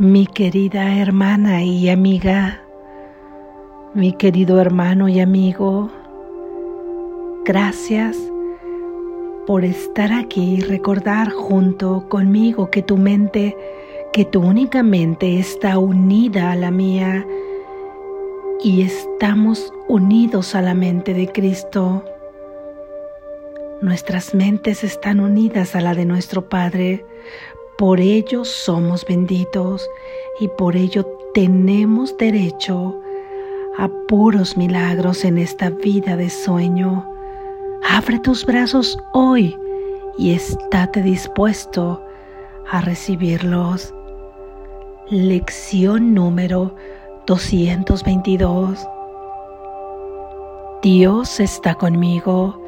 mi querida hermana y amiga, mi querido hermano y amigo, gracias por estar aquí y recordar junto conmigo que tu mente, que tu única mente está unida a la mía y estamos unidos a la mente de Cristo. Nuestras mentes están unidas a la de nuestro Padre por ello somos benditos y por ello tenemos derecho a puros milagros en esta vida de sueño. Abre tus brazos hoy y estate dispuesto a recibirlos. Lección número 222. Dios está conmigo,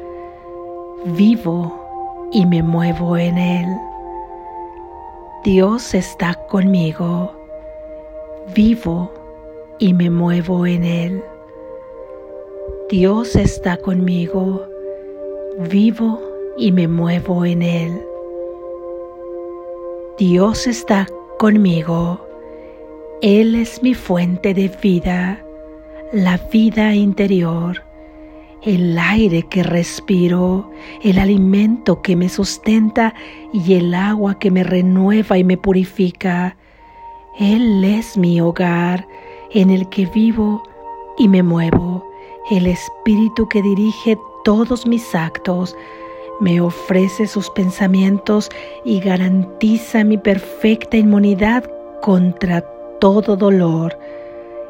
vivo y me muevo en Él. Dios está conmigo, vivo y me muevo en Él. Dios está conmigo, vivo y me muevo en Él. Dios está conmigo, Él es mi fuente de vida, la vida interior el aire que respiro, el alimento que me sustenta y el agua que me renueva y me purifica. Él es mi hogar en el que vivo y me muevo, el espíritu que dirige todos mis actos, me ofrece sus pensamientos y garantiza mi perfecta inmunidad contra todo dolor.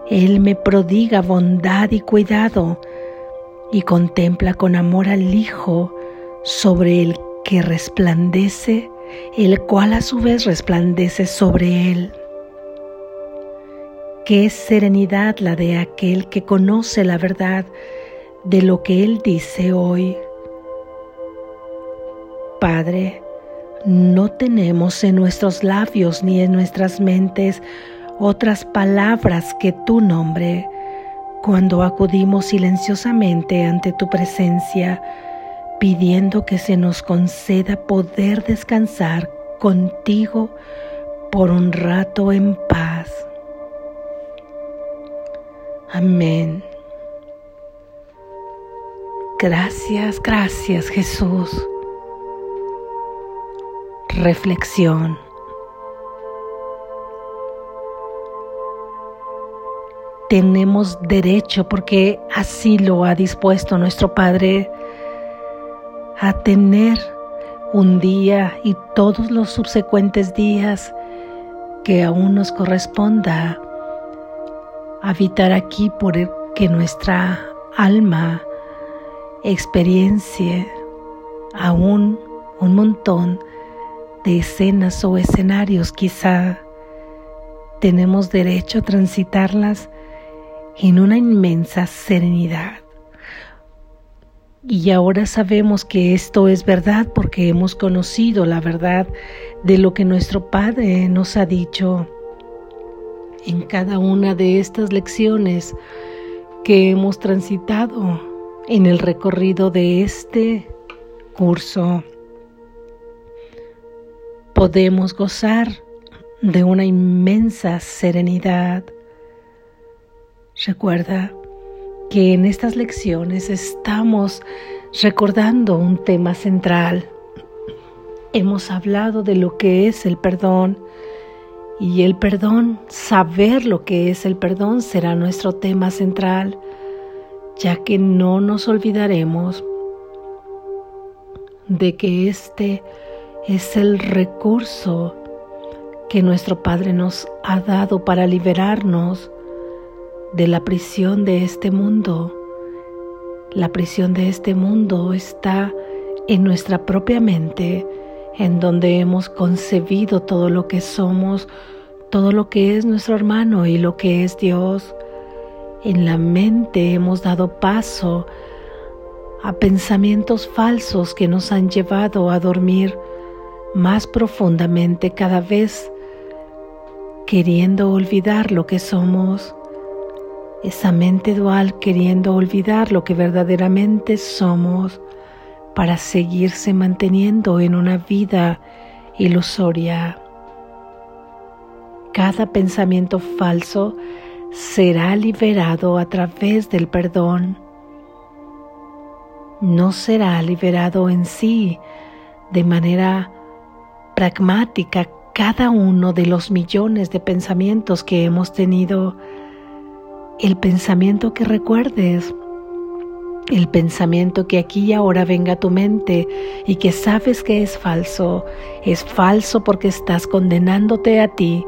Él me prodiga bondad y cuidado y contempla con amor al Hijo sobre el que resplandece, el cual a su vez resplandece sobre él. Qué serenidad la de aquel que conoce la verdad de lo que Él dice hoy. Padre, no tenemos en nuestros labios ni en nuestras mentes otras palabras que tu nombre cuando acudimos silenciosamente ante tu presencia, pidiendo que se nos conceda poder descansar contigo por un rato en paz. Amén. Gracias, gracias Jesús. Reflexión. Tenemos derecho, porque así lo ha dispuesto nuestro Padre, a tener un día y todos los subsecuentes días que aún nos corresponda habitar aquí por que nuestra alma experiencie aún un montón de escenas o escenarios. Quizá tenemos derecho a transitarlas en una inmensa serenidad. Y ahora sabemos que esto es verdad porque hemos conocido la verdad de lo que nuestro Padre nos ha dicho en cada una de estas lecciones que hemos transitado en el recorrido de este curso. Podemos gozar de una inmensa serenidad Recuerda que en estas lecciones estamos recordando un tema central. Hemos hablado de lo que es el perdón y el perdón, saber lo que es el perdón será nuestro tema central, ya que no nos olvidaremos de que este es el recurso que nuestro Padre nos ha dado para liberarnos de la prisión de este mundo. La prisión de este mundo está en nuestra propia mente, en donde hemos concebido todo lo que somos, todo lo que es nuestro hermano y lo que es Dios. En la mente hemos dado paso a pensamientos falsos que nos han llevado a dormir más profundamente cada vez, queriendo olvidar lo que somos esa mente dual queriendo olvidar lo que verdaderamente somos para seguirse manteniendo en una vida ilusoria. cada pensamiento falso será liberado a través del perdón. No será liberado en sí de manera pragmática cada uno de los millones de pensamientos que hemos tenido. El pensamiento que recuerdes el pensamiento que aquí y ahora venga a tu mente y que sabes que es falso, es falso porque estás condenándote a ti,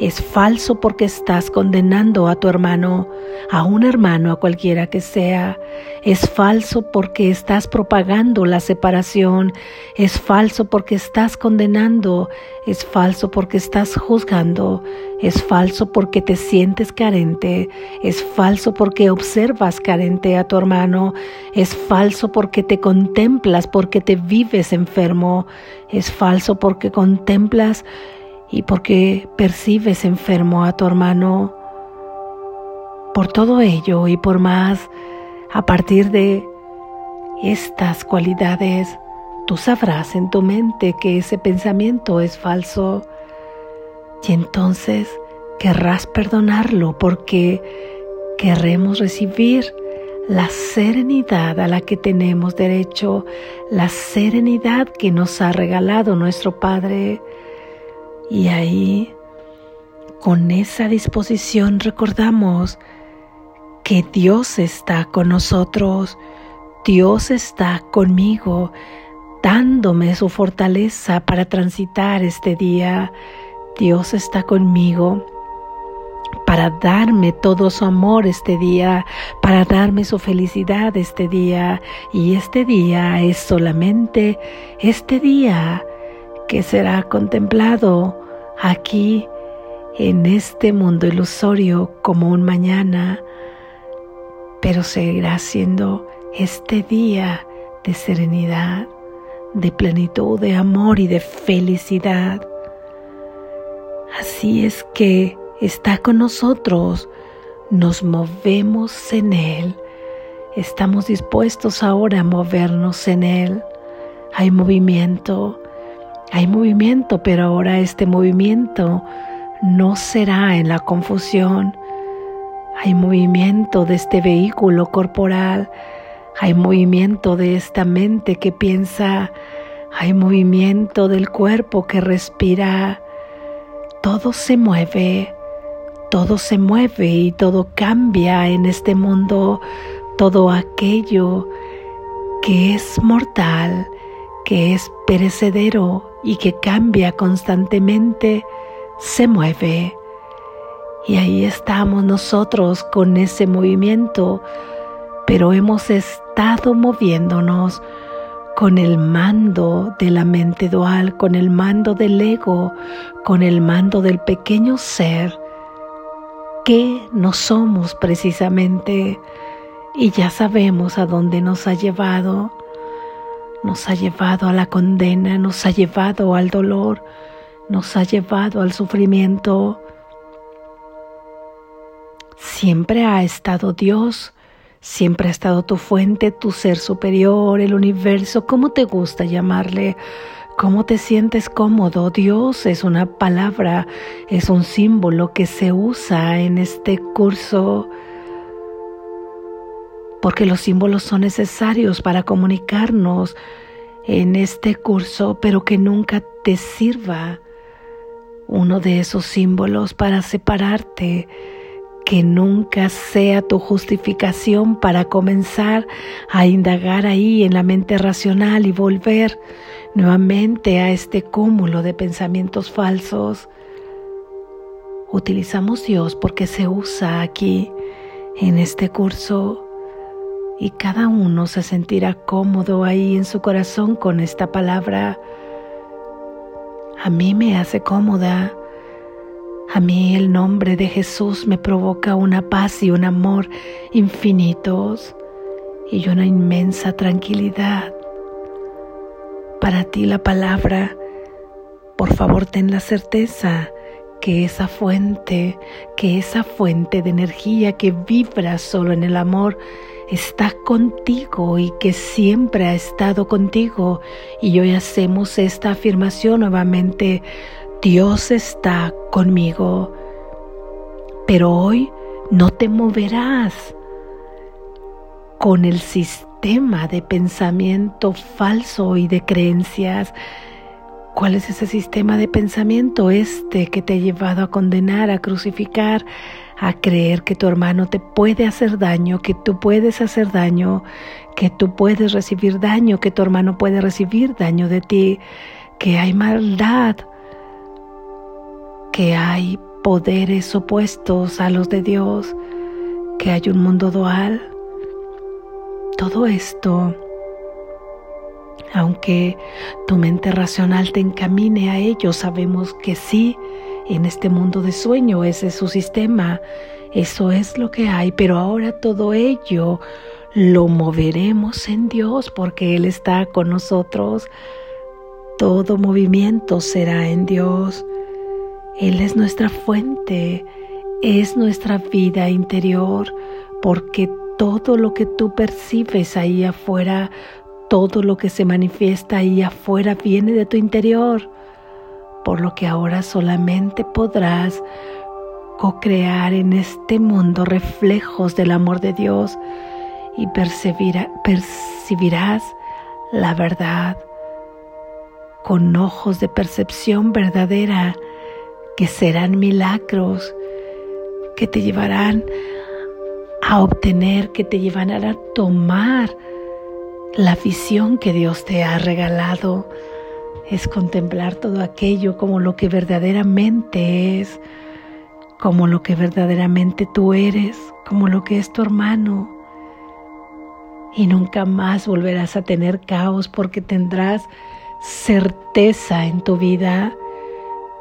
es falso porque estás condenando a tu hermano, a un hermano, a cualquiera que sea, es falso porque estás propagando la separación, es falso porque estás condenando, es falso porque estás juzgando, es falso porque te sientes carente, es falso porque observas carente a tu hermano, es falso porque te contemplas, porque te vives enfermo, es falso porque contemplas y porque percibes enfermo a tu hermano. Por todo ello y por más, a partir de estas cualidades, tú sabrás en tu mente que ese pensamiento es falso y entonces querrás perdonarlo porque queremos recibir la serenidad a la que tenemos derecho, la serenidad que nos ha regalado nuestro Padre. Y ahí, con esa disposición, recordamos que Dios está con nosotros, Dios está conmigo, dándome su fortaleza para transitar este día. Dios está conmigo para darme todo su amor este día, para darme su felicidad este día. Y este día es solamente este día que será contemplado aquí en este mundo ilusorio como un mañana, pero seguirá siendo este día de serenidad, de plenitud, de amor y de felicidad. Así es que está con nosotros, nos movemos en Él, estamos dispuestos ahora a movernos en Él. Hay movimiento, hay movimiento, pero ahora este movimiento no será en la confusión. Hay movimiento de este vehículo corporal, hay movimiento de esta mente que piensa, hay movimiento del cuerpo que respira, todo se mueve, todo se mueve y todo cambia en este mundo, todo aquello que es mortal, que es perecedero y que cambia constantemente, se mueve. Y ahí estamos nosotros con ese movimiento, pero hemos estado moviéndonos con el mando de la mente dual, con el mando del ego, con el mando del pequeño ser que no somos precisamente y ya sabemos a dónde nos ha llevado. Nos ha llevado a la condena, nos ha llevado al dolor, nos ha llevado al sufrimiento. Siempre ha estado Dios Siempre ha estado tu fuente, tu ser superior, el universo, ¿cómo te gusta llamarle? ¿Cómo te sientes cómodo? Dios es una palabra, es un símbolo que se usa en este curso porque los símbolos son necesarios para comunicarnos en este curso, pero que nunca te sirva uno de esos símbolos para separarte que nunca sea tu justificación para comenzar a indagar ahí en la mente racional y volver nuevamente a este cúmulo de pensamientos falsos. Utilizamos Dios porque se usa aquí en este curso y cada uno se sentirá cómodo ahí en su corazón con esta palabra. A mí me hace cómoda a mí el nombre de Jesús me provoca una paz y un amor infinitos y una inmensa tranquilidad. Para ti la palabra, por favor ten la certeza que esa fuente, que esa fuente de energía que vibra solo en el amor, está contigo y que siempre ha estado contigo. Y hoy hacemos esta afirmación nuevamente Dios está conmigo, pero hoy no te moverás con el sistema de pensamiento falso y de creencias. ¿Cuál es ese sistema de pensamiento? Este que te ha llevado a condenar, a crucificar, a creer que tu hermano te puede hacer daño, que tú puedes hacer daño, que tú puedes recibir daño, que tu hermano puede recibir daño de ti, que hay maldad, que hay poderes opuestos a los de Dios, que hay un mundo dual. Todo esto, aunque tu mente racional te encamine a ello, sabemos que sí, en este mundo de sueño, ese es su sistema, eso es lo que hay, pero ahora todo ello lo moveremos en Dios porque Él está con nosotros. Todo movimiento será en Dios. Él es nuestra fuente, es nuestra vida interior, porque todo lo que tú percibes ahí afuera, todo lo que se manifiesta ahí afuera viene de tu interior por lo que ahora solamente podrás co-crear en este mundo reflejos del amor de Dios y percibirás la verdad con ojos de percepción verdadera que serán milagros que te llevarán a obtener, que te llevarán a tomar la visión que Dios te ha regalado es contemplar todo aquello como lo que verdaderamente es, como lo que verdaderamente tú eres, como lo que es tu hermano. Y nunca más volverás a tener caos porque tendrás certeza en tu vida,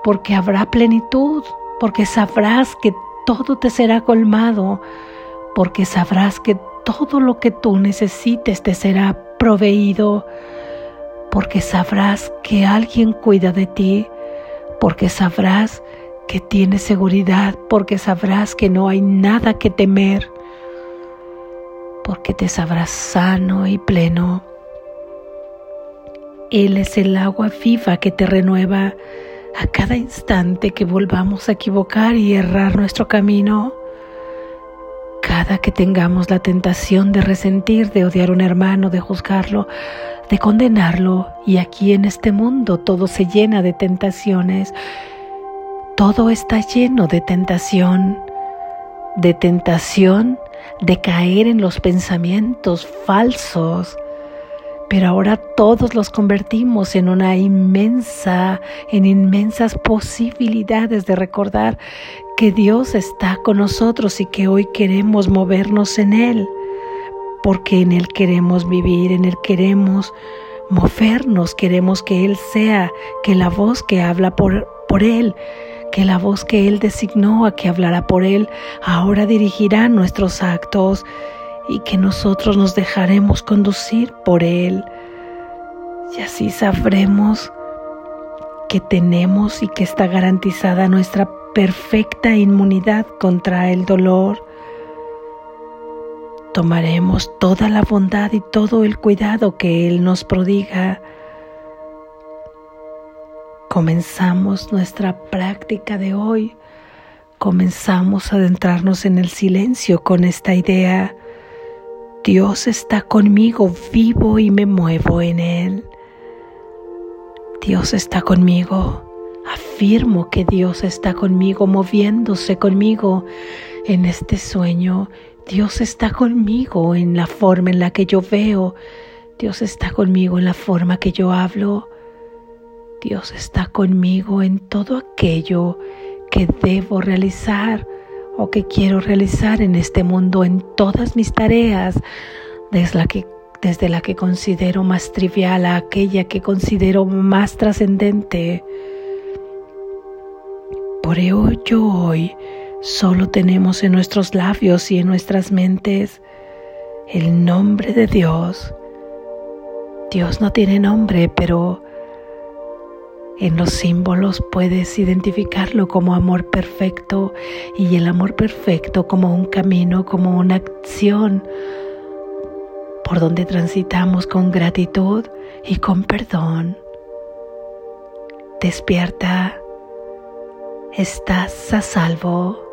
porque habrá plenitud, porque sabrás que todo te será colmado, porque sabrás que todo lo que tú necesites te será proveído porque sabrás que alguien cuida de ti, porque sabrás que tienes seguridad, porque sabrás que no hay nada que temer, porque te sabrás sano y pleno. Él es el agua viva que te renueva a cada instante que volvamos a equivocar y errar nuestro camino. Cada que tengamos la tentación de resentir, de odiar a un hermano, de juzgarlo, de condenarlo, y aquí en este mundo todo se llena de tentaciones, todo está lleno de tentación, de tentación de caer en los pensamientos falsos, pero ahora todos los convertimos en una inmensa, en inmensas posibilidades de recordar que Dios está con nosotros y que hoy queremos movernos en Él, porque en Él queremos vivir, en Él queremos movernos, queremos que Él sea, que la voz que habla por, por Él, que la voz que Él designó a que hablara por Él, ahora dirigirá nuestros actos y que nosotros nos dejaremos conducir por Él. Y así sabremos que tenemos y que está garantizada nuestra perfecta inmunidad contra el dolor. Tomaremos toda la bondad y todo el cuidado que Él nos prodiga. Comenzamos nuestra práctica de hoy. Comenzamos a adentrarnos en el silencio con esta idea. Dios está conmigo, vivo y me muevo en Él. Dios está conmigo. Afirmo que Dios está conmigo, moviéndose conmigo en este sueño. Dios está conmigo en la forma en la que yo veo. Dios está conmigo en la forma que yo hablo. Dios está conmigo en todo aquello que debo realizar o que quiero realizar en este mundo, en todas mis tareas, desde la que, desde la que considero más trivial a aquella que considero más trascendente. Por ello hoy solo tenemos en nuestros labios y en nuestras mentes el nombre de Dios. Dios no tiene nombre, pero en los símbolos puedes identificarlo como amor perfecto y el amor perfecto como un camino, como una acción por donde transitamos con gratitud y con perdón. Despierta estás a salvo.